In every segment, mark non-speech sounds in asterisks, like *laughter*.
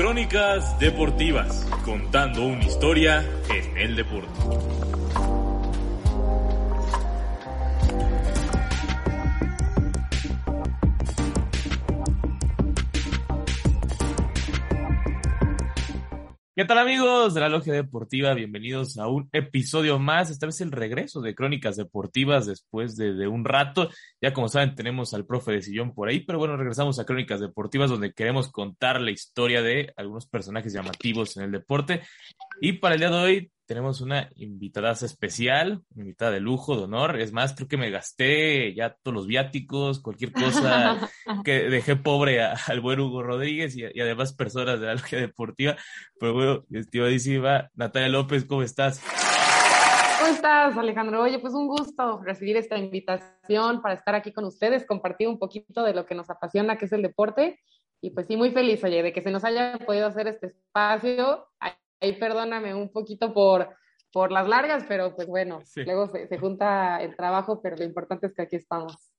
Crónicas Deportivas, contando una historia en el deporte. ¿Qué tal amigos de la Logia Deportiva? Bienvenidos a un episodio más, esta vez el regreso de Crónicas Deportivas después de, un rato. Ya como saben tenemos al profe de sillón por ahí, pero bueno, regresamos a Crónicas Deportivas donde queremos contar la historia de algunos personajes llamativos en el deporte. Y para el día de hoy tenemos una invitada especial, una invitada de lujo, de honor. Es más, creo que me gasté ya todos los viáticos, cualquier cosa *laughs* que dejé pobre al buen Hugo Rodríguez y, además personas de la logia deportiva. Pero bueno, estimadísima Natalia López, ¿cómo estás? ¿Cómo estás, Alejandro? Oye, pues un gusto recibir esta invitación para estar aquí con ustedes, compartir un poquito de lo que nos apasiona, que es el deporte. Y pues sí, muy feliz, oye, de que se nos haya podido hacer este espacio ahí perdóname un poquito por, por las largas, pero pues bueno, luego se, junta el trabajo, pero lo importante es que aquí estamos.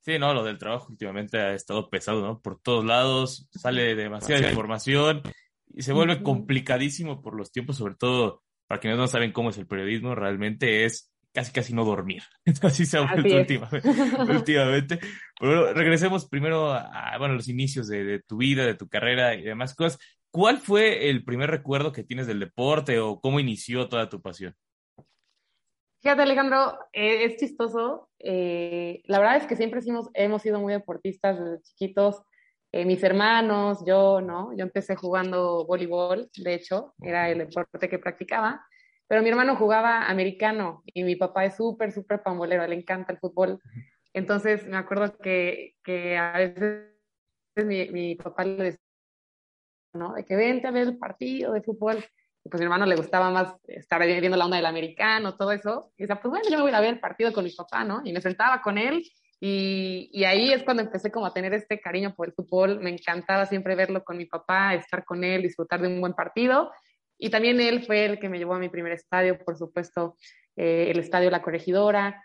Sí, no, lo del trabajo últimamente ha estado pesado, ¿no? Por todos lados, sale demasiada información y se vuelve complicadísimo por los tiempos, sobre todo para quienes no saben cómo es el periodismo, realmente es casi casi no dormir. *laughs* Así se ha vuelto últimamente. últimamente. Pero regresemos primero a, bueno, los inicios de, de, tu vida, de tu carrera y demás cosas. ¿Cuál fue el primer recuerdo que tienes del deporte o cómo inició toda tu pasión? Fíjate, Alejandro, eh, es chistoso. Eh, la verdad es que siempre hemos, hemos sido muy deportistas desde chiquitos. Eh, mis hermanos, yo, ¿no? Yo empecé jugando voleibol, de hecho, era el deporte que practicaba. Pero mi hermano jugaba americano y mi papá es súper, súper pambolero, le encanta el fútbol. Entonces me acuerdo que, que a veces mi, mi papá le decía, ¿no? De que vente a ver el partido de fútbol. Y pues a mi hermano le gustaba más estar viendo la onda del americano, todo eso. Y decía, pues bueno, yo me voy a ver el partido con mi papá, ¿no? Y me sentaba con él y, y, ahí es cuando empecé como a tener este cariño por el fútbol. Me encantaba siempre verlo con mi papá, estar con él, disfrutar de un buen partido. Y también él fue el que me llevó a mi primer estadio, por supuesto, eh, el estadio La Corregidora.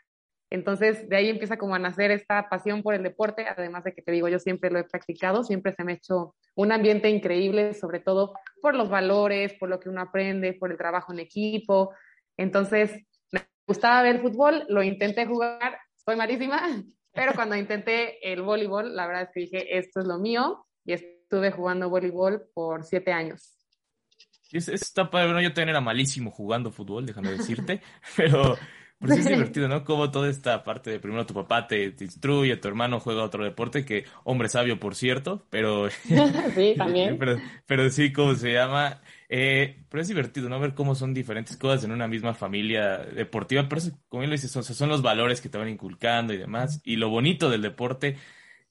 Entonces, de ahí empieza como a nacer esta pasión por el deporte, además de que te digo, yo siempre lo he practicado, siempre se me ha hecho un ambiente increíble, sobre todo por los valores, por lo que uno aprende, por el trabajo en equipo. Entonces, me gustaba ver fútbol, lo intenté jugar, soy malísima, *laughs* pero cuando intenté el voleibol, la verdad es que dije, esto es lo mío, y estuve jugando voleibol por siete años. Es, está padre, bueno, yo también era malísimo jugando fútbol, déjame decirte, *laughs* pero pues es *laughs* divertido, ¿no? Como toda esta parte de primero tu papá te, instruye, tu hermano juega otro deporte, que hombre sabio, por cierto, pero... *laughs* *laughs* sí, también. Pero, sí, ¿cómo se llama? Eh, pero es divertido, ¿no? Ver cómo son diferentes cosas en una misma familia deportiva. Pero eso, como bien lo dices, son, son los valores que te van inculcando y demás. Y lo bonito del deporte,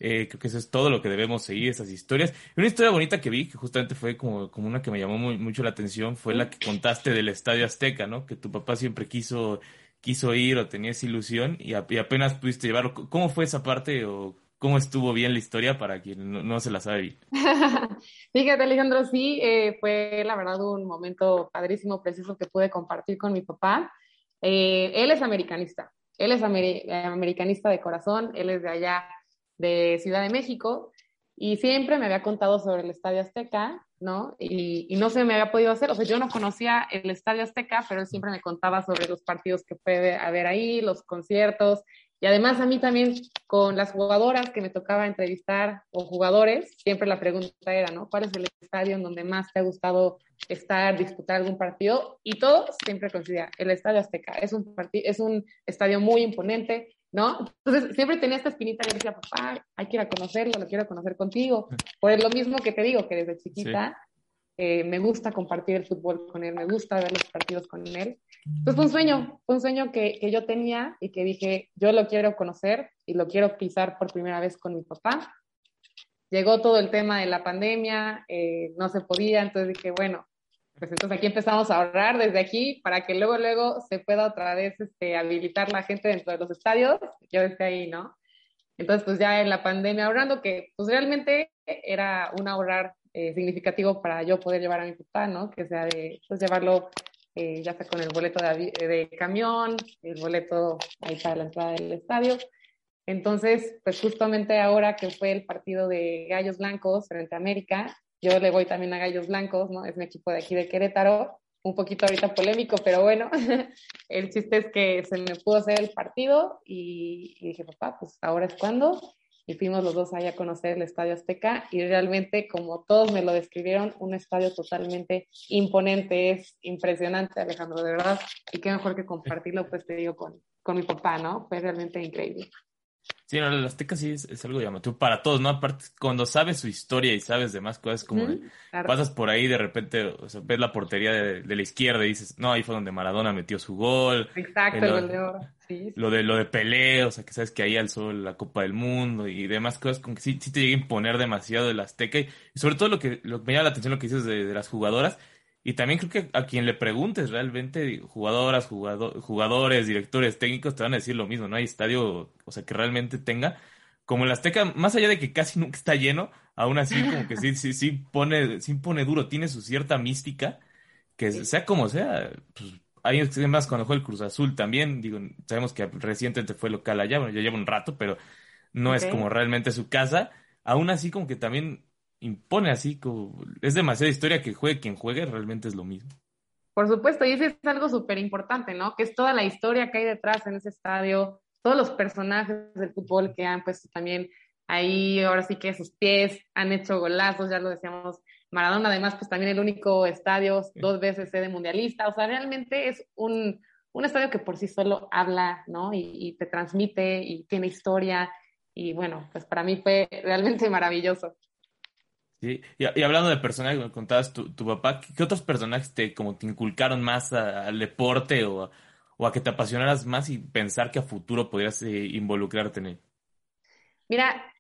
eh, creo que eso es todo lo que debemos seguir, esas historias. Una historia bonita que vi, que justamente fue como, como una que me llamó muy, mucho la atención, fue la que contaste del Estadio Azteca, ¿no? Que tu papá siempre quiso quiso ir o tenías ilusión y, apenas pudiste llevarlo. ¿Cómo fue esa parte o cómo estuvo bien la historia para quien no, se la sabe bien? *laughs* Fíjate, Alejandro, sí, eh, fue la verdad un momento padrísimo, preciso que pude compartir con mi papá. Eh, él es americanista, él es americanista de corazón, él es de allá de Ciudad de México y siempre me había contado sobre el Estadio Azteca ¿no? Y, no se me había podido hacer, o sea, yo no conocía el Estadio Azteca, pero él siempre me contaba sobre los partidos que puede haber ahí, los conciertos, y además a mí también con las jugadoras que me tocaba entrevistar o jugadores, siempre la pregunta era, ¿no? ¿Cuál es el estadio en donde más te ha gustado estar, disputar algún partido? Y todos siempre coincidían, el Estadio Azteca es un, es un estadio muy imponente, ¿no? Entonces siempre tenía esta espinita y decía, papá, hay que ir a conocerlo, lo quiero conocer contigo. Por lo mismo que te digo, que desde chiquita eh, me gusta compartir el fútbol con él, me gusta ver los partidos con él. Entonces fue un sueño, fue un sueño que, que yo tenía y que dije, yo lo quiero conocer y lo quiero pisar por primera vez con mi papá. Llegó todo el tema de la pandemia, eh, no se podía, entonces dije, bueno, pues entonces aquí empezamos a ahorrar desde aquí para que luego, luego se pueda otra vez este, habilitar la gente dentro de los estadios. Yo desde ahí, ¿no? Entonces, pues ya en la pandemia ahorrando, que pues realmente era un ahorrar eh, significativo para yo poder llevar a mi papá, ¿no? Que sea de, pues llevarlo eh, ya sea con el boleto de, de, camión, el boleto ahí para la entrada del estadio. Entonces, pues justamente ahora que fue el partido de Gallos Blancos frente a América, yo le voy también a Gallos Blancos, ¿no? Es mi equipo de aquí de Querétaro, un poquito ahorita polémico, pero bueno, *laughs* el chiste es que se me pudo hacer el partido y, dije, papá, pues ahora es cuando y fuimos los dos allá a conocer el Estadio Azteca y realmente, como todos me lo describieron, un estadio totalmente imponente, es impresionante, Alejandro, de verdad, y qué mejor que compartirlo, pues te digo, con, con mi papá, ¿no? Fue realmente increíble. Sí, no, el Azteca sí es, algo llamativo para todos, ¿no? Aparte, cuando sabes su historia y sabes demás cosas, como pasas por ahí de repente, o sea, ves la portería de, la izquierda y dices, no, ahí fue donde Maradona metió su gol. Exacto, el gol de oro. Sí, Lo de lo de Pelé, o sea, que sabes que ahí alzó la Copa del Mundo y demás cosas, como que sí, sí te llega a imponer demasiado el Azteca. Y, sobre todo lo que, lo que me llama la atención lo que dices de las jugadoras, y también creo que a quien le preguntes realmente, jugadoras, jugadores, directores técnicos, te van a decir lo mismo, no hay estadio, o sea, que realmente tenga. Como el Azteca, más allá de que casi nunca está lleno, aún así como que sí, sí, sí pone, sí pone duro, tiene su cierta mística, que sea como sea, pues hay más cuando juega el Cruz Azul también, digo, sabemos que recientemente fue local allá, bueno, ya lleva un rato, pero no es como realmente su casa, aún así como que también impone así, como, es demasiada historia que juegue quien juegue, realmente es lo mismo. Por supuesto, y eso es algo súper importante, ¿no? Que es toda la historia que hay detrás en ese estadio, todos los personajes del fútbol que han puesto también ahí, ahora sí que sus pies han hecho golazos, ya lo decíamos, Maradona además, pues también el único estadio, dos veces sede mundialista, o sea, realmente es un, un estadio que por sí solo habla, ¿no? Y, y, te transmite y tiene historia, y bueno, pues para mí fue realmente maravilloso. Sí, y, hablando de personajes, me contabas tu, tu, papá, ¿qué otros personajes te, como te inculcaron más al deporte o a, que te apasionaras más y pensar que a futuro podrías eh, involucrarte en él? Mira,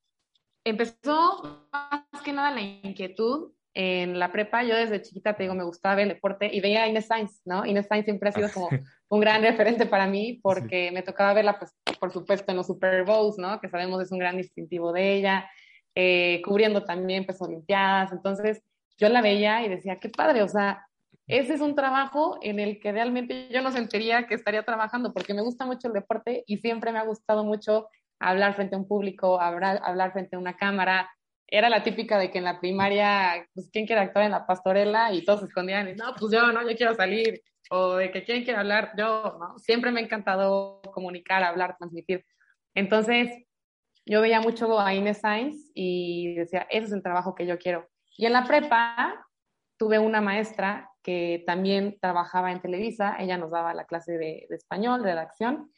empezó más que nada la inquietud en la prepa. Yo desde chiquita, te digo, me gustaba ver el deporte y veía a Inés Sainz, ¿no? Inés Sainz siempre ha sido como un gran *laughs* referente para mí porque me tocaba verla, pues, por supuesto, en los Super Bowls, ¿no? Que sabemos es un gran distintivo de ella eh, cubriendo también pues olimpiadas, entonces yo la veía y decía, qué padre, o sea, ese es un trabajo en el que realmente yo no sentiría que estaría trabajando porque me gusta mucho el deporte y siempre me ha gustado mucho hablar frente a un público, hablar, hablar frente a una cámara. Era la típica de que en la primaria, pues, ¿quién quiere actuar en la pastorela? Y todos se escondían y, no, pues yo, no, yo quiero salir. O de que, ¿quién quiere hablar? Yo, ¿no? Siempre me ha encantado comunicar, hablar, transmitir. Entonces, yo veía mucho a Inés Sainz y decía, ese es el trabajo que yo quiero. Y en la prepa tuve una maestra que también trabajaba en Televisa, ella nos daba la clase de, español, de redacción,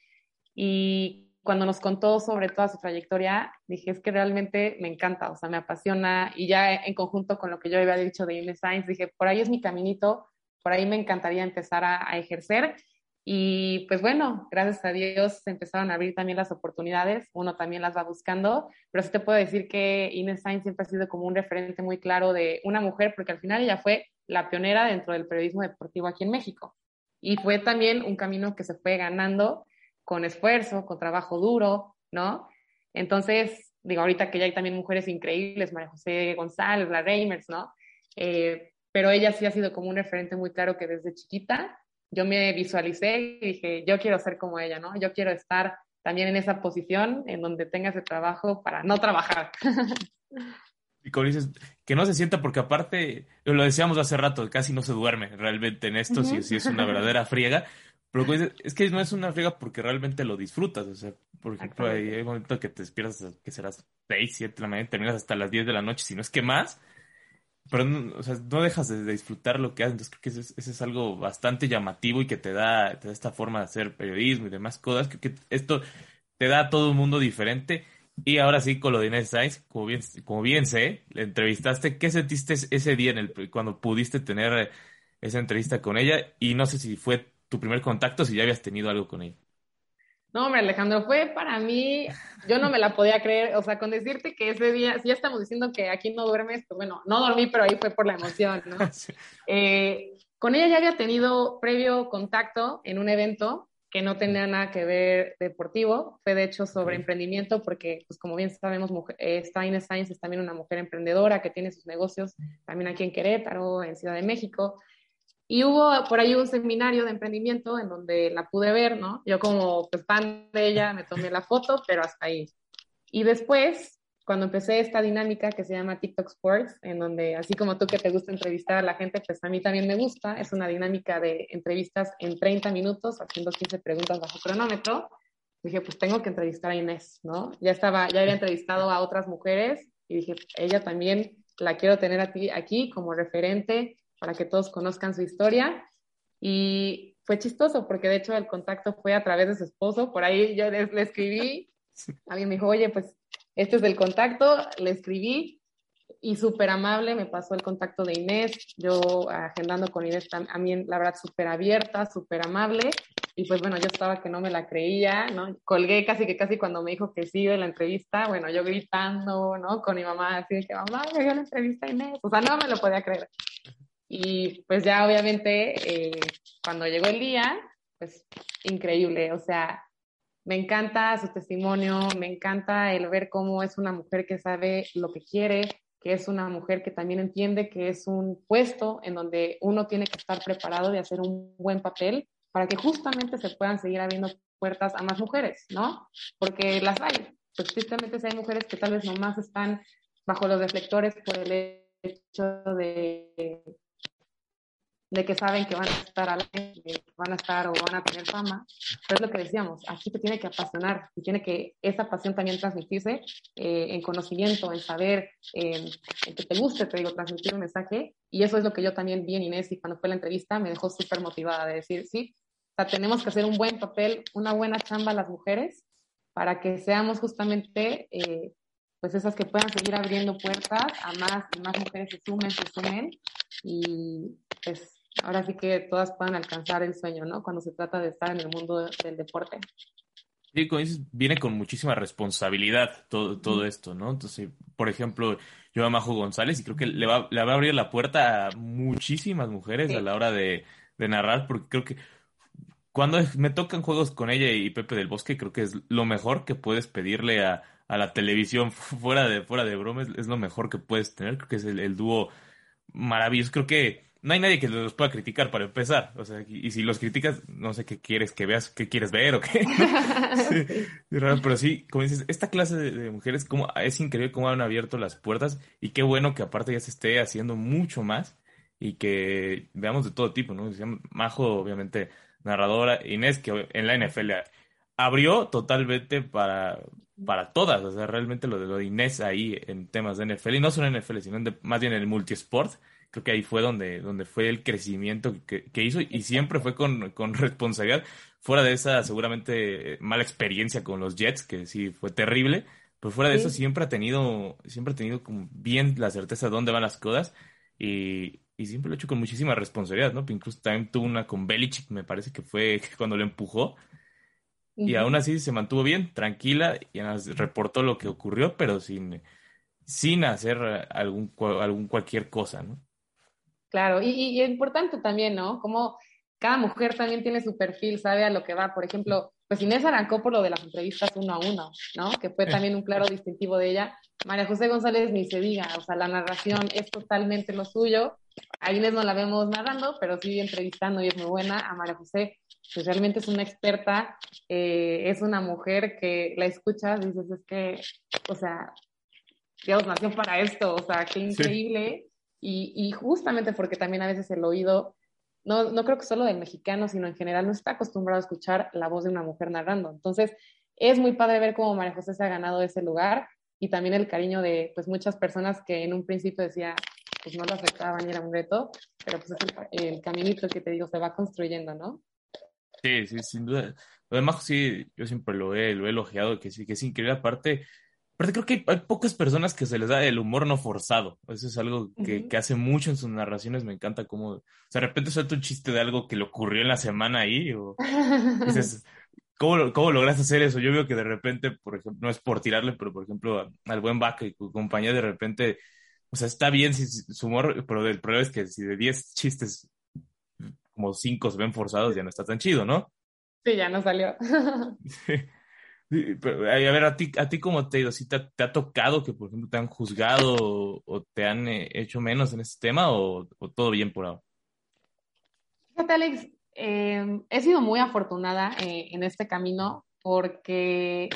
y cuando nos contó sobre toda su trayectoria, dije, es que realmente me encanta, o sea, me apasiona, y ya en conjunto con lo que yo había dicho de Inés Sainz, dije, por ahí es mi caminito, por ahí me encantaría empezar a ejercer, y pues bueno, gracias a Dios se empezaron a abrir también las oportunidades, uno también las va buscando, pero sí te puedo decir que Ines Sainz siempre ha sido como un referente muy claro de una mujer, porque al final ella fue la pionera dentro del periodismo deportivo aquí en México. Y fue también un camino que se fue ganando con esfuerzo, con trabajo duro, ¿no? Entonces, digo, ahorita que ya hay también mujeres increíbles, María José González, la Reimers, ¿no? Eh, pero ella sí ha sido como un referente muy claro que desde chiquita yo me visualicé y dije, yo quiero ser como ella, ¿no? Yo quiero estar también en esa posición en donde tenga ese trabajo para no trabajar. *laughs* Y como dices, que no se sienta porque aparte, lo decíamos hace rato, casi no se duerme realmente en esto, si, si, es una verdadera friega, pero es que no es una friega porque realmente lo disfrutas, o sea, por ejemplo, hay, hay momentos que te despiertas, que serás 6, 7 de la mañana, terminas hasta las 10 de la noche, si no es que más, pero no, o sea, no dejas de, disfrutar lo que haces. Entonces creo que eso es, algo bastante llamativo y que te da, te da esta forma de hacer periodismo y demás cosas. Creo que esto te da a todo un mundo diferente. Y ahora sí, con lo de Inés Sainz, como bien, como bien sé, le entrevistaste. ¿Qué sentiste ese día en el, cuando pudiste tener esa entrevista con ella? Y no sé si fue tu primer contacto, si ya habías tenido algo con ella. No, hombre, Alejandro, fue para mí, yo no me la podía creer, o sea, con decirte que ese día, si ya estamos diciendo que aquí no duermes, pues bueno, no dormí, pero ahí fue por la emoción, ¿no? *laughs* Eh, con ella ya había tenido previo contacto en un evento que no tenía nada que ver deportivo, fue de hecho sobre emprendimiento, porque, pues como bien sabemos, mujer, eh, Stein Science es también una mujer emprendedora que tiene sus negocios también aquí en Querétaro, en Ciudad de México, y hubo por ahí un seminario de emprendimiento en donde la pude ver, ¿no? Yo como pues, fan de ella me tomé la foto, pero hasta ahí. Y después cuando empecé esta dinámica que se llama TikTok Sports, en donde así como tú que te gusta entrevistar a la gente, pues a mí también me gusta. Es una dinámica de entrevistas en 30 minutos, haciendo 15 preguntas bajo cronómetro. Dije, pues tengo que entrevistar a Inés, ¿no? Ya estaba, ya había entrevistado a otras mujeres y dije, ella también la quiero tener a ti aquí como referente para que todos conozcan su historia. Y fue chistoso porque de hecho el contacto fue a través de su esposo. Por ahí yo le, le escribí, alguien me dijo, oye, pues este es el contacto, le escribí y súper amable, me pasó el contacto de Inés, yo agendando con Inés también, la verdad, súper abierta, súper amable. Y pues bueno, yo estaba que no me la creía, ¿no? Colgué casi que casi cuando me dijo que sí de la entrevista, bueno, yo gritando, ¿no? Con mi mamá, así de que mamá, me dio la entrevista a Inés, o sea, no me lo podía creer. Y pues ya obviamente, eh, cuando llegó el día, pues increíble, o sea, me encanta su testimonio, me encanta el ver cómo es una mujer que sabe lo que quiere, que es una mujer que también entiende que es un puesto en donde uno tiene que estar preparado de hacer un buen papel para que justamente se puedan seguir abriendo puertas a más mujeres, ¿no? Porque las hay. Pues tristemente hay mujeres que tal vez nomás están bajo los reflectores por el hecho de de que saben que van a estar al van a estar o van a tener fama, pero es lo que decíamos, aquí te tiene que apasionar y tiene que esa pasión también transmitirse eh, en conocimiento, en saber, en que te guste, te digo, transmitir un mensaje y eso es lo que yo también vi en Inés y cuando fue la entrevista me dejó súper motivada de decir, sí, o sea, tenemos que hacer un buen papel, una buena chamba a las mujeres para que seamos justamente eh, pues esas que puedan seguir abriendo puertas a más y más mujeres se sumen, se sumen y pues ahora sí que todas puedan alcanzar el sueño, ¿no? Cuando se trata de estar en el mundo del deporte. Sí, como dices, viene con muchísima responsabilidad todo, todo esto, ¿no? Entonces, por ejemplo, yo a Majo González y creo que le va, le va a abrir la puerta a muchísimas mujeres a la hora de, de narrar, porque creo que cuando me tocan juegos con ella y Pepe del Bosque, creo que es lo mejor que puedes pedirle a, a la televisión *laughs* fuera de, fuera de bromas, es lo mejor que puedes tener, creo que es el, el dúo maravilloso, creo que no hay nadie que los pueda criticar para empezar. O sea, y, si los criticas, no sé qué quieres que veas, qué quieres ver o qué. *laughs* pero sí, como dices, esta clase de, mujeres, como, es increíble cómo han abierto las puertas y qué bueno que aparte ya se esté haciendo mucho más y que veamos de todo tipo, ¿no? Majo, obviamente, narradora, Inés, que en la NFL abrió totalmente para, para todas. O sea, realmente lo de, lo de Inés ahí en temas de NFL, y no solo en NFL, sino más bien en el multisport creo que ahí fue donde, donde fue el crecimiento que, hizo y siempre fue con, con, *laughs* responsabilidad, fuera de esa seguramente mala experiencia con los Jets, que sí fue terrible, pero fuera de eso siempre ha tenido, siempre ha tenido como bien la certeza de dónde van las cosas y, y siempre lo ha hecho con muchísima responsabilidad, ¿no? Incluso también tuvo una con Belichick, me parece que fue *laughs* cuando lo empujó. Y aún así se mantuvo bien, tranquila, y reportó lo que ocurrió, pero sin, sin hacer algún, algún cualquier cosa, ¿no? Claro, y, es importante también, ¿no? Como cada mujer también tiene su perfil, sabe a lo que va. Por ejemplo, pues Inés arrancó por lo de las entrevistas uno a uno, ¿no? Que fue también un claro distintivo de ella. María José González ni se diga, o sea, la narración es totalmente lo suyo. A Inés no la vemos narrando, pero sí entrevistando y es muy buena. A María José, pues realmente es una experta, eh, es una mujer que la escuchas y dices, es que, o sea, Dios nació para esto, o sea, qué increíble. Y, justamente porque también a veces el oído, no, no creo que solo del mexicano, sino en general, no está acostumbrado a escuchar la voz de una mujer narrando. Entonces, es muy padre ver cómo María José se ha ganado ese lugar y también el cariño de pues muchas personas que en un principio decía pues no lo aceptaban y era un reto, pero pues es el, caminito que te digo se va construyendo, ¿no? Sí, sí, sin duda. Además, sí, yo siempre lo he, lo he elogiado, que sí, que es increíble. Aparte, pero creo que hay, pocas personas que se les da el humor no forzado. Eso es algo que, que hace mucho en sus narraciones. Me encanta cómo, o sea, de repente suelta un chiste de algo que le ocurrió en la semana ahí. O *laughs* dices, ¿cómo, ¿cómo logras hacer eso? Yo veo que de repente, por ejemplo, no es por tirarle, pero por ejemplo, al buen Vaca y compañía, de repente, o sea, está bien si, su humor, pero el problema es que si de 10 chistes, como 5 se ven forzados, ya no está tan chido, ¿no? Sí, ya no salió. sí *laughs* a ver, a ti, a ti cómo te ha ido, ¿Sí te, ha tocado que, por ejemplo, te han juzgado o, te han eh, hecho menos en este tema o, todo bien por ahora? Fíjate, Alex, em, he sido muy afortunada eh, en este camino porque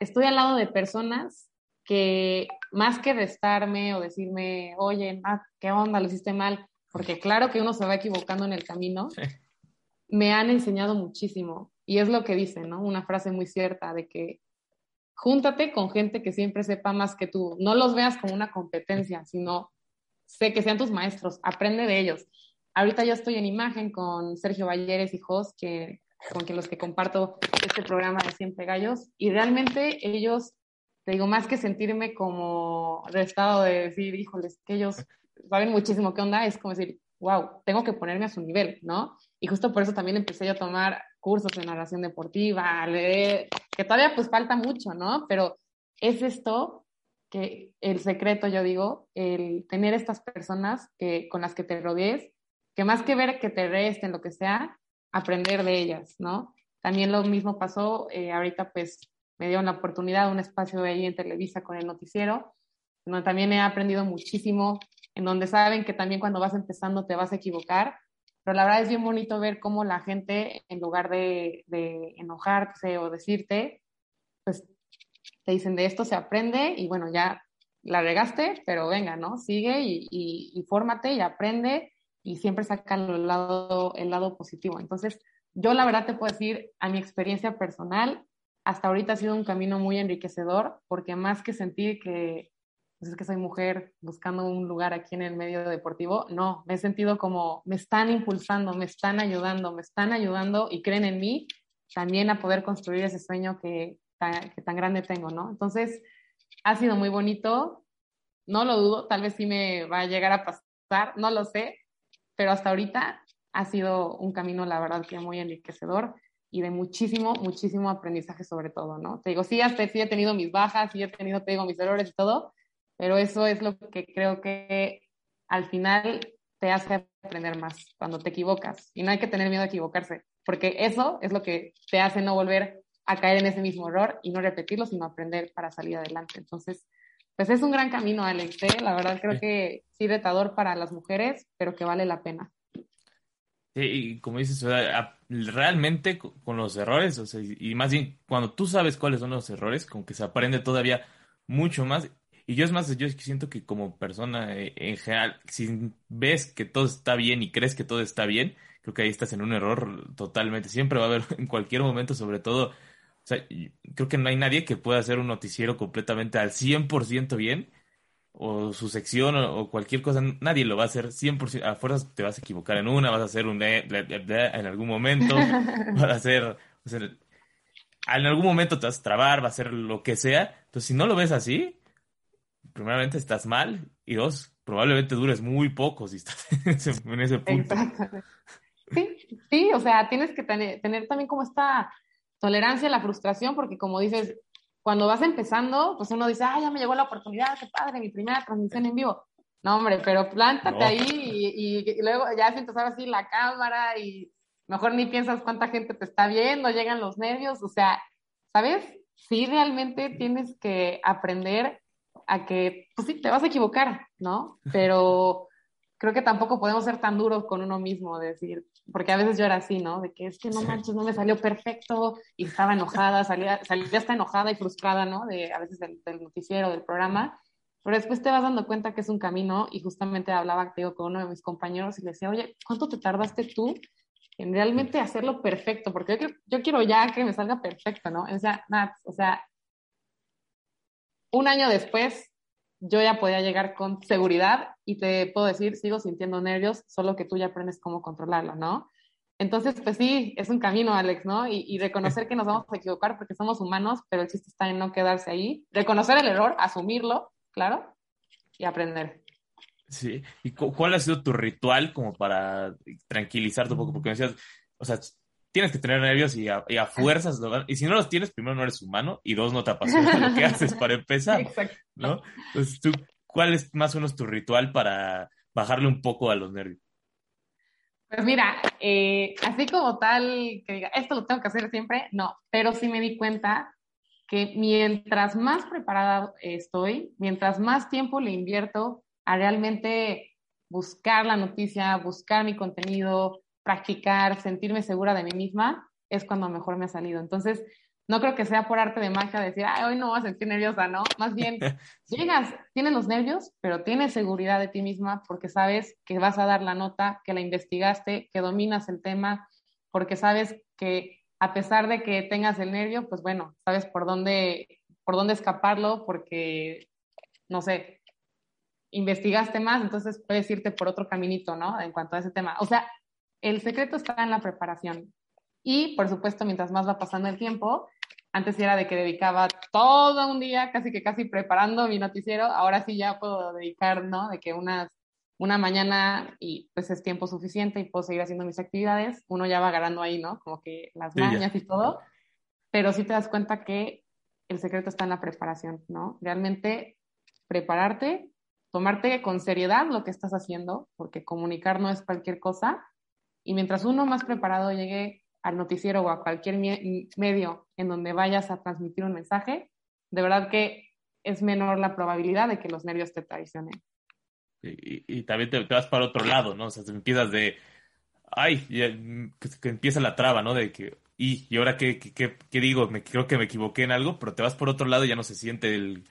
estoy al lado de personas que más que restarme o decirme, oye, ¿qué onda? Lo hiciste mal, porque claro que uno se va equivocando en el camino, *laughs* me han enseñado muchísimo. Y es lo que dicen, ¿no? Una frase muy cierta de que júntate con gente que siempre sepa más que tú. No los veas como una competencia, sino sé que sean tus maestros, aprende de ellos. Ahorita yo estoy en imagen con Sergio Valleres y Jos, que, con los que comparto este programa de Siempre Gallos, y realmente ellos, te digo, más que sentirme como restado de decir, híjoles, que ellos saben muchísimo qué onda, es como decir, wow, tengo que ponerme a su nivel, ¿no? Y justo por eso también empecé yo a tomar cursos de narración deportiva, leer, que todavía pues falta mucho, ¿no? Pero es esto que el secreto, yo digo, el tener estas personas que, con las que te rodees, que más que ver que te resten, lo que sea, aprender de ellas, ¿no? También lo mismo pasó, eh, ahorita pues me dio la oportunidad, un espacio ahí en Televisa con el noticiero, donde también he aprendido muchísimo, en donde saben que también cuando vas empezando te vas a equivocar, pero la verdad es bien bonito ver cómo la gente, en lugar de, de enojarse o decirte, pues te dicen de esto se aprende y bueno, ya la regaste, pero venga, ¿no? Sigue y, y, y fórmate y aprende y siempre saca el lado, el lado positivo. Entonces, yo la verdad te puedo decir, a mi experiencia personal, hasta ahorita ha sido un camino muy enriquecedor, porque más que sentir que, pues es que soy mujer buscando un lugar aquí en el medio deportivo, no, me he sentido como me están impulsando, me están ayudando, me están ayudando y creen en mí también a poder construir ese sueño que, que tan grande tengo, ¿no? Entonces, ha sido muy bonito, no lo dudo, tal vez sí me va a llegar a pasar, no lo sé, pero hasta ahorita ha sido un camino, la verdad, que muy enriquecedor y de muchísimo, muchísimo aprendizaje sobre todo, ¿no? Te digo, sí, hasta sí he tenido mis bajas, sí he tenido, te digo, mis errores y todo, pero eso es lo que creo que al final te hace aprender más cuando te equivocas. Y no hay que tener miedo a equivocarse, porque eso es lo que te hace no volver a caer en ese mismo error y no repetirlo, sino aprender para salir adelante. Entonces, pues es un gran camino, Alex. ¿eh? La verdad creo que sí retador para las mujeres, pero que vale la pena. Sí, y como dices, realmente con los errores, o sea, y más bien cuando tú sabes cuáles son los errores, como que se aprende todavía mucho más. Y yo es más, yo siento que como persona eh, en general, si ves que todo está bien y crees que todo está bien, creo que ahí estás en un error totalmente. Siempre va a haber *laughs* en cualquier momento, sobre todo o sea, creo que no hay nadie que pueda hacer un noticiero completamente al 100% bien, o su sección, o, cualquier cosa, nadie lo va a hacer 100%, a fuerzas te vas a equivocar en una, vas a hacer un en algún momento, *laughs* vas a hacer, o sea, en algún momento te vas a trabar, va a hacer lo que sea, entonces si no lo ves así, primeramente estás mal, y dos, probablemente dures muy poco si estás *laughs* en ese, punto. Sí, sí, o sea, tienes que tener, tener también como esta tolerancia a la frustración, porque como dices, cuando vas empezando, pues uno dice, ah, ya me llegó la oportunidad, qué padre, mi primera transmisión en vivo. No, hombre, pero plántate ahí y, luego ya sientes ahora sí la cámara y mejor ni piensas cuánta gente te está viendo, llegan los nervios, o sea, ¿sabes? Sí, realmente tienes que aprender a que, pues sí, te vas a equivocar, ¿no? Pero *laughs* creo que tampoco podemos ser tan duros con uno mismo, decir, porque a veces yo era así, ¿no? De que es que no manches, no me salió perfecto y estaba enojada, salía, salía hasta enojada y frustrada, ¿no? De a veces del, noticiero, del programa, pero después te vas dando cuenta que es un camino y justamente hablaba digo, con uno de mis compañeros y le decía, oye, ¿cuánto te tardaste tú en realmente hacerlo perfecto? Porque yo, yo quiero ya que me salga perfecto, ¿no? O sea, nada, o sea, un año después yo ya podía llegar con seguridad y te puedo decir, sigo sintiendo nervios, solo que tú ya aprendes cómo controlarlo, ¿no? Entonces, pues sí, es un camino, Alex, ¿no? Y, reconocer que nos vamos a equivocar porque somos humanos, pero el chiste está en no quedarse ahí, reconocer el error, asumirlo, claro, y aprender. Sí, ¿y cuál ha sido tu ritual como para tranquilizarte un poco? Porque me decías, o sea, tienes que tener nervios y a, fuerzas, y si no los tienes, primero no eres humano, y dos, no te apasiona lo que haces para empezar, Exacto. ¿no? Entonces, ¿tú, ¿cuál es más o menos tu ritual para bajarle un poco a los nervios? Pues mira, eh, así como tal, que diga, esto lo tengo que hacer siempre, no, pero sí me di cuenta que mientras más preparada estoy, mientras más tiempo le invierto a realmente buscar la noticia, buscar mi contenido, practicar, sentirme segura de mí misma, es cuando mejor me ha salido. Entonces, no creo que sea por arte de magia decir, Ay, hoy no vas a sentir nerviosa, ¿no? Más bien, *laughs* llegas, tienes los nervios, pero tienes seguridad de ti misma porque sabes que vas a dar la nota, que la investigaste, que dominas el tema, porque sabes que a pesar de que tengas el nervio, pues bueno, sabes por dónde, por dónde escaparlo, porque, no sé, investigaste más, entonces puedes irte por otro caminito, ¿no? En cuanto a ese tema. O sea, el secreto está en la preparación. Y, por supuesto, mientras más va pasando el tiempo, antes era de que dedicaba todo un día, casi que casi preparando mi noticiero, ahora sí ya puedo dedicar, ¿no? De que unas, una mañana y pues es tiempo suficiente y puedo seguir haciendo mis actividades, uno ya va ganando ahí, ¿no? Como que las mañas y todo, pero sí te das cuenta que el secreto está en la preparación, ¿no? Realmente prepararte, tomarte con seriedad lo que estás haciendo, porque comunicar no es cualquier cosa, y mientras uno más preparado llegue al noticiero o a cualquier medio en donde vayas a transmitir un mensaje, de verdad que es menor la probabilidad de que los nervios te traicionen. Y, también te, vas para otro lado, ¿no? O sea, te empiezas de, ay, que, empieza la traba, ¿no? De que, y, ¿y ahora qué, qué, qué, digo? Me, creo que me equivoqué en algo, pero te vas por otro lado y ya no se siente el,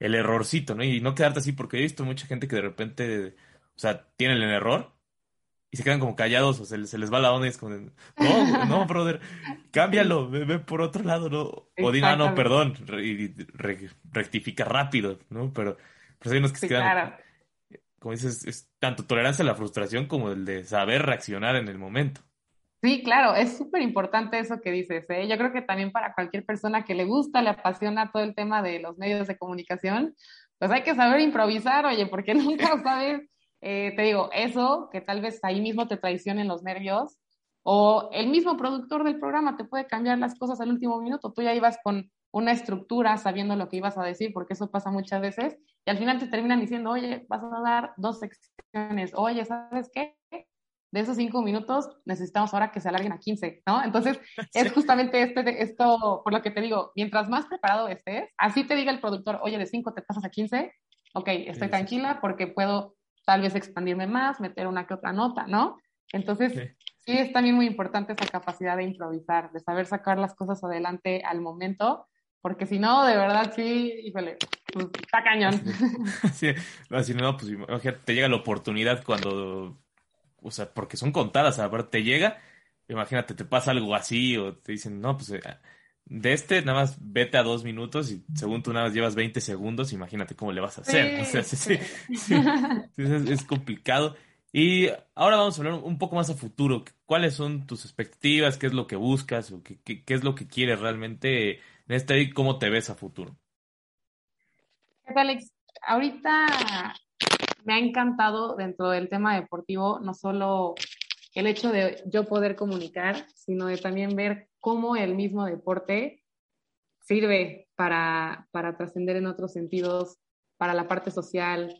el errorcito, ¿no? Y no quedarte así, porque he visto mucha gente que de repente, o sea, tienen el error y se quedan como callados o se, se, les va la onda y es como, no, no, *laughs* brother, cámbialo, ve, por otro lado, ¿no? O di, ah, no, perdón, y rectifica rápido, ¿no? Pero, pero hay unos que se quedan, como dices, es tanto tolerancia a la frustración como el de saber reaccionar en el momento. Sí, claro, es súper importante eso que dices. ¿eh? Yo creo que también para cualquier persona que le gusta, le apasiona todo el tema de los medios de comunicación, pues hay que saber improvisar, oye, porque *laughs* nunca sabes eh, te digo, eso que tal vez ahí mismo te traicionen los nervios, o el mismo productor del programa te puede cambiar las cosas al último minuto. Tú ya ibas con una estructura sabiendo lo que ibas a decir, porque eso pasa muchas veces, y al final te terminan diciendo, oye, vas a dar dos secciones, oye, ¿sabes qué? De esos cinco minutos necesitamos ahora que se alarguen a 15, ¿no? Entonces, *laughs* es justamente este, esto, por lo que te digo, mientras más preparado estés, así te diga el productor, oye, de cinco te pasas a 15, ok, estoy tranquila porque puedo tal vez expandirme más, meter una que otra nota, ¿no? Entonces, sí. es también muy importante esa capacidad de improvisar, de saber sacar las cosas adelante al momento, porque si no, de verdad, sí, híjole, pues, está cañón. *laughs* Sí, si no, pues te llega la oportunidad cuando, o sea, porque son contadas, a ver, te llega, imagínate, te pasa algo así, o te dicen, no, pues... De este, nada más vete a dos minutos y según tú nada más llevas 20 segundos, imagínate cómo le vas a hacer. o sea, sí, sí, es, complicado. Y ahora vamos a hablar un poco más a futuro. ¿Cuáles son tus expectativas? ¿Qué es lo que buscas? ¿O qué, qué, es lo que quieres realmente en este y cómo te ves a futuro? Alex, ahorita me ha encantado dentro del tema deportivo no solo el hecho de yo poder comunicar, sino de también ver cómo el mismo deporte sirve para, para trascender en otros sentidos, para la parte social,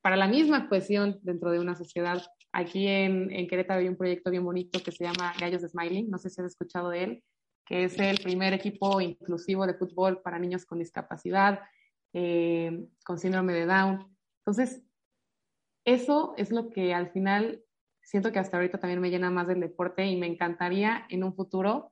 para la misma cohesión dentro de una sociedad. Aquí en, en Querétaro hay un proyecto bien bonito que se llama Gallos de Smiling, no sé si has escuchado de él, que es el primer equipo inclusivo de fútbol para niños con discapacidad, eh, con síndrome de Down. Entonces, eso es lo que al final siento que hasta ahorita también me llena más del deporte y me encantaría en un futuro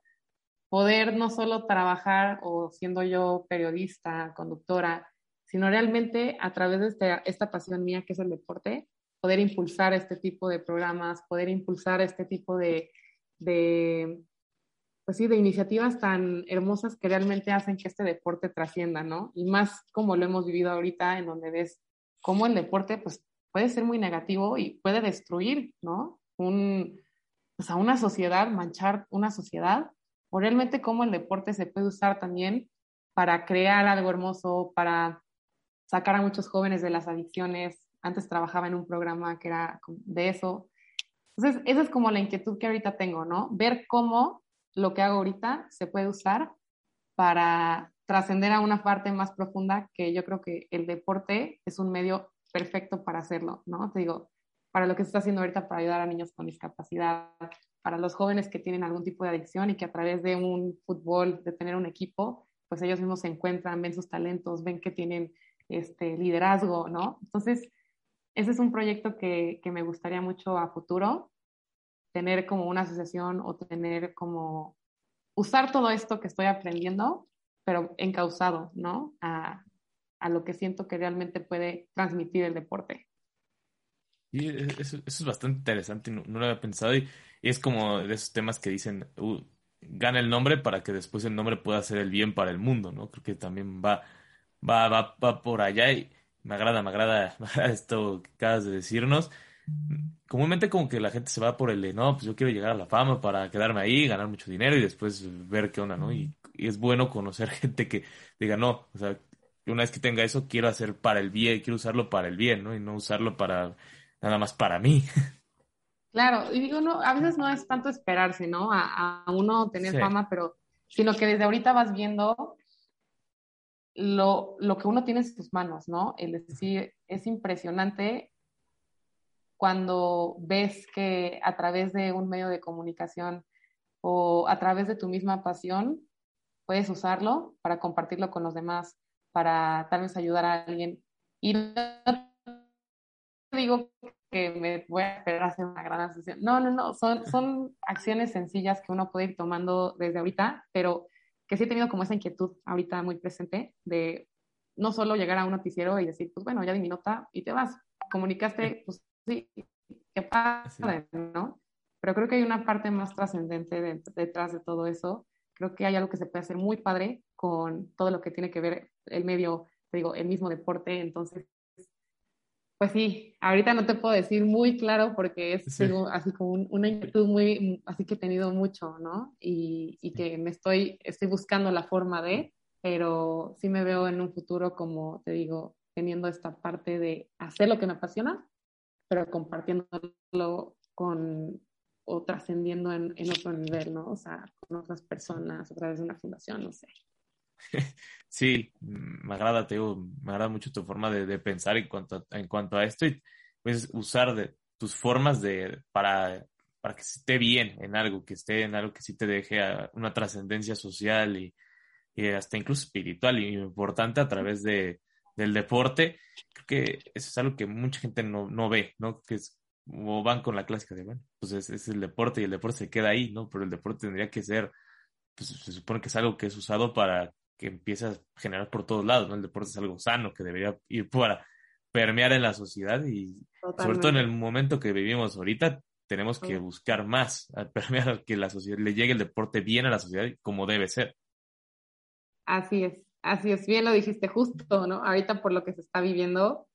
poder no solo trabajar o siendo yo periodista, conductora, sino realmente a través de este, esta pasión mía que es el deporte, poder impulsar este tipo de programas, poder impulsar este tipo de, pues sí, de iniciativas tan hermosas que realmente hacen que este deporte trascienda, ¿no? Y más como lo hemos vivido ahorita, en donde ves cómo el deporte, pues puede ser muy negativo y puede destruir, ¿no? Un, pues una sociedad, manchar una sociedad, o realmente cómo el deporte se puede usar también para crear algo hermoso, para sacar a muchos jóvenes de las adicciones. Antes trabajaba en un programa que era de eso. Entonces, esa es como la inquietud que ahorita tengo, ¿no? Ver cómo lo que hago ahorita se puede usar para trascender a una parte más profunda que yo creo que el deporte es un medio perfecto para hacerlo, ¿no? Te digo, para lo que se está haciendo ahorita para ayudar a niños con discapacidad, para los jóvenes que tienen algún tipo de adicción y que a través de un fútbol, de tener un equipo, pues ellos mismos se encuentran, ven sus talentos, ven que tienen este liderazgo, ¿no? Entonces, ese es un proyecto que, que me gustaría mucho a futuro, tener como una asociación o tener como usar todo esto que estoy aprendiendo, pero encausado, ¿no? A, a lo que siento que realmente puede transmitir el deporte. Y eso, es bastante interesante, no, lo había pensado y, es como de esos temas que dicen, uh, gana el nombre para que después el nombre pueda hacer el bien para el mundo, ¿no? Creo que también va, va, va, va por allá y me agrada, me agrada, me *laughs* agrada esto que acabas de decirnos. Comúnmente como que la gente se va por el de, no, pues yo quiero llegar a la fama para quedarme ahí, ganar mucho dinero y después ver qué onda, ¿no? Y, y es bueno conocer *laughs* gente que diga, no, o sea, una vez que tenga eso, quiero hacer para el bien, quiero usarlo para el bien, ¿no? Y no usarlo para nada más para mí. *laughs* Claro, y digo, no, a veces no es tanto esperarse, ¿no? A, uno tener fama, pero sino que desde ahorita vas viendo lo, lo, que uno tiene en sus manos, ¿no? Es decir, es impresionante cuando ves que a través de un medio de comunicación o a través de tu misma pasión puedes usarlo para compartirlo con los demás, para tal vez ayudar a alguien. Y no digo que me voy a esperar a hacer una gran asociación. No, no, no, son, son acciones sencillas que uno puede ir tomando desde ahorita, pero que sí he tenido como esa inquietud ahorita muy presente de no solo llegar a un noticiero y decir, pues bueno, ya di mi nota y te vas. Comunicaste, pues sí, qué padre, ¿no? Pero creo que hay una parte más trascendente detrás de todo eso. Creo que hay algo que se puede hacer muy padre con todo lo que tiene que ver el medio, te digo, el mismo deporte. Entonces, pues sí, ahorita no te puedo decir muy claro porque es así como una inquietud muy, así que he tenido mucho, ¿no? Y, y, que me estoy, estoy buscando la forma de, pero sí me veo en un futuro como, te digo, teniendo esta parte de hacer lo que me apasiona, pero compartiéndolo con o trascendiendo en, en otro nivel, ¿no? O sea, con otras personas a través de una fundación, no sé. *laughs* Sí, me agrada, te digo, me agrada mucho tu forma de, pensar en cuanto, a, en cuanto a esto y pues usar de, tus formas de, para, para que esté bien en algo, que esté en algo que sí te deje una trascendencia social y, hasta incluso espiritual y importante a través de, del deporte. Creo que eso es algo que mucha gente no, no ve, ¿no? Que es, o van con la clásica de, bueno, pues es, es, el deporte y el deporte se queda ahí, ¿no? Pero el deporte tendría que ser, pues se supone que es algo que es usado para que empieza a generar por todos lados, ¿no? El deporte es algo sano que debería ir para permear en la sociedad y sobre todo en el momento que vivimos ahorita, tenemos que buscar más, permear que la sociedad le llegue el deporte bien a la sociedad como debe ser. Así es, así es, bien lo dijiste justo, ¿no? Ahorita por lo que se está viviendo,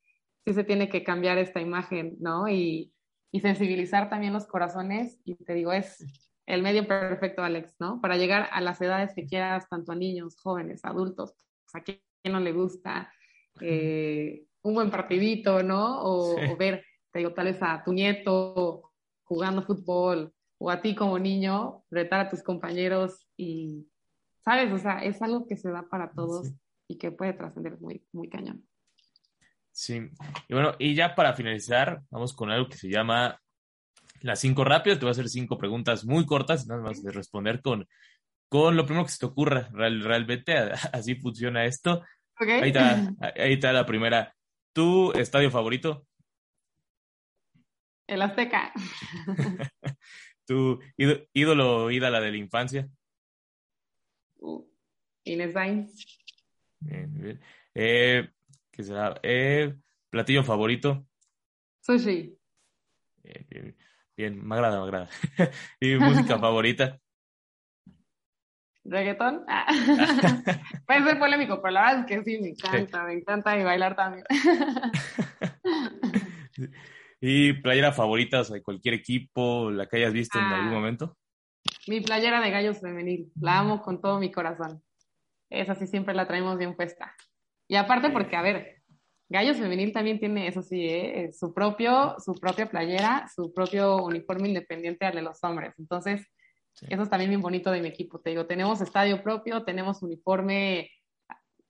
sí se tiene que cambiar esta imagen, ¿no? Y, y sensibilizar también los corazones, y te digo, es el medio perfecto, Alex, ¿no? Para llegar a las edades que quieras, tanto a niños, jóvenes, adultos, pues, a quién no le gusta eh, un buen partidito, ¿no? O, ver, te digo, tal vez a tu nieto jugando fútbol o a ti como niño, retar a tus compañeros y, ¿sabes? O sea, es algo que se da para todos y que puede trascender muy, muy cañón. Sí, y bueno, y ya para finalizar, vamos con algo que se llama las cinco rápido, te voy a hacer cinco preguntas muy cortas, nada más de responder con, con lo primero que se te ocurra. Real, realmente *laughs* así funciona esto. Ahí, está, *laughs* ahí está la primera. ¿Tu estadio favorito? El Azteca. *laughs* ¿Tu ídolo o ídola de la infancia? Uh, Inés Bien, bien. Eh, ¿Qué será? Eh, ¿Platillo favorito? Sushi. Bien, bien. Bien, me agrada, me agrada. *laughs* ¿Y música *laughs* favorita? ¿Reggaetón? *laughs* Ah. Puede ser polémico, pero la verdad es que sí, me encanta, me encanta y bailar también. ¿Y playera favorita, o sea, cualquier equipo, la que hayas visto en algún ah. momento? Mi playera de gallos femenil, la amo con todo mi corazón. Esa sí siempre la traemos bien puesta. Y aparte porque, a ver, Gallos Femenil también tiene, eso sí, ¿eh? su, propio, su propia playera, su propio uniforme independiente al de los hombres. Entonces, eso es también bien bonito de mi equipo. Te digo, tenemos estadio propio, tenemos uniforme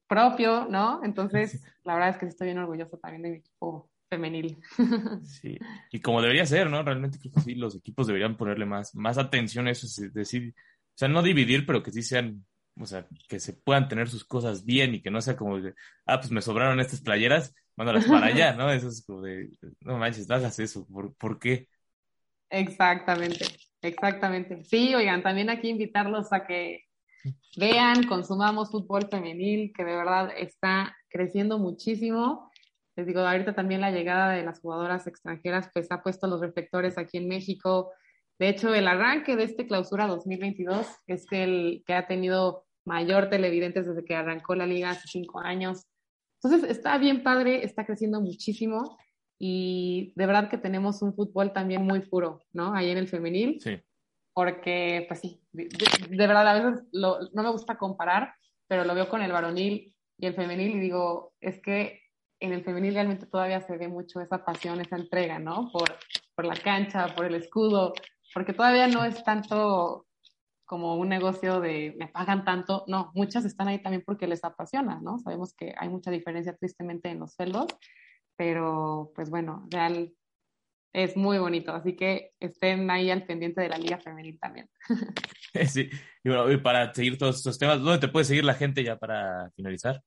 propio, ¿no? Entonces, *laughs* la verdad es que estoy bien orgulloso también de mi equipo femenil. *laughs* Sí, y como debería ser, ¿no? Realmente creo que sí, los equipos deberían ponerle más, más atención a eso, es decir, o sea, no dividir, pero que sí sean o sea, que se puedan tener sus cosas bien y que no sea como de, ah, pues me sobraron estas playeras, mándalas para allá, ¿no? Eso es como de, no manches, no hagas eso, ¿por, ¿por qué? Exactamente, Exactamente. Sí, oigan, también aquí invitarlos a que vean, consumamos fútbol femenil, que de verdad está creciendo muchísimo. Les digo, ahorita también la llegada de las jugadoras extranjeras, pues ha puesto los reflectores aquí en México. De hecho, el arranque de este clausura 2022 es el que ha tenido mayor televidentes desde que arrancó la liga hace cinco años. Entonces, está bien padre, está creciendo muchísimo y de verdad que tenemos un fútbol también muy puro, ¿no? Ahí en el femenil. Sí. Porque, pues sí, de, verdad a veces no me gusta comparar, pero lo veo con el varonil y el femenil y digo, es que en el femenil realmente todavía se ve mucho esa pasión, esa entrega, ¿no? Por, por la cancha, por el escudo, porque todavía no es tanto como un negocio de me pagan tanto, no, muchas están ahí también porque les apasiona, ¿no? Sabemos que hay mucha diferencia tristemente en los sueldos, pero pues bueno, real es muy bonito, así que estén ahí al pendiente de la Liga Femenil también. *laughs* *laughs* Sí, y bueno, para seguir todos estos temas, ¿dónde te puede seguir la gente ya para finalizar?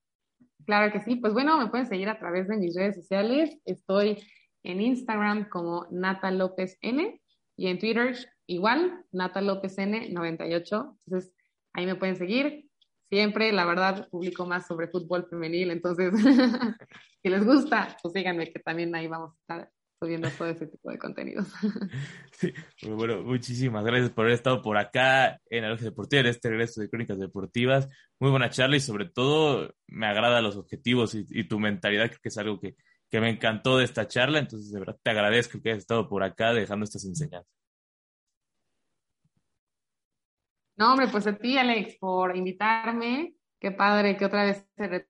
Claro que sí, pues bueno, me pueden seguir a través de mis redes sociales, estoy en Instagram como Nata López N y en Twitter igual, Nata López N98, entonces ahí me pueden seguir. Siempre, la verdad, publico más sobre fútbol femenil, entonces, *laughs* si les gusta, pues síganme, que también ahí vamos a estar subiendo todo ese tipo de contenidos. *laughs* Bueno, muchísimas gracias por haber estado por acá en Alogia Deportiva, en este regreso de Crónicas Deportivas. Muy buena charla y sobre todo me agrada los objetivos y, tu mentalidad, creo que es algo que, que, me encantó de esta charla, entonces de verdad te agradezco que hayas estado por acá dejando estas enseñanzas. No, hombre, pues a ti, Alex, por invitarme. Qué padre que otra vez se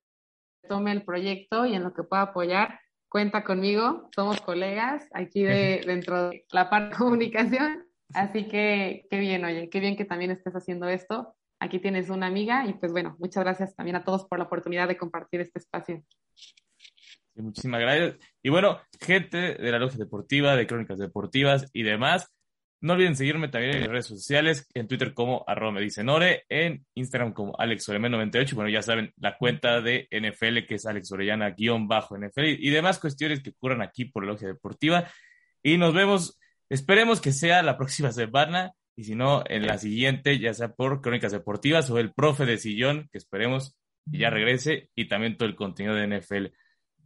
retome el proyecto y en lo que pueda apoyar cuenta conmigo, somos colegas aquí de, *laughs* dentro de la parte de comunicación, así que qué bien, oye, qué bien que también estés haciendo esto. Aquí tienes una amiga y pues bueno, muchas gracias también a todos por la oportunidad de compartir este espacio. Muchísimas gracias. Y bueno, gente de la Logia Deportiva, de Crónicas Deportivas y demás, no olviden seguirme también en mis redes sociales, en Twitter como arroba me dice Nore, en Instagram como AlexOreme98, bueno, ya saben, la cuenta de NFL que es Alex Orellana guion bajo NFL y demás cuestiones que ocurran aquí por la Logia Deportiva. Y nos vemos, esperemos que sea la próxima semana y si no, en la siguiente, ya sea por Crónicas Deportivas o el profe de sillón, que esperemos ya regrese y también todo el contenido de NFL.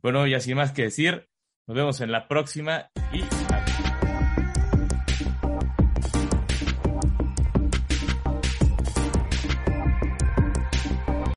Bueno, ya sin más que decir, nos vemos en la próxima y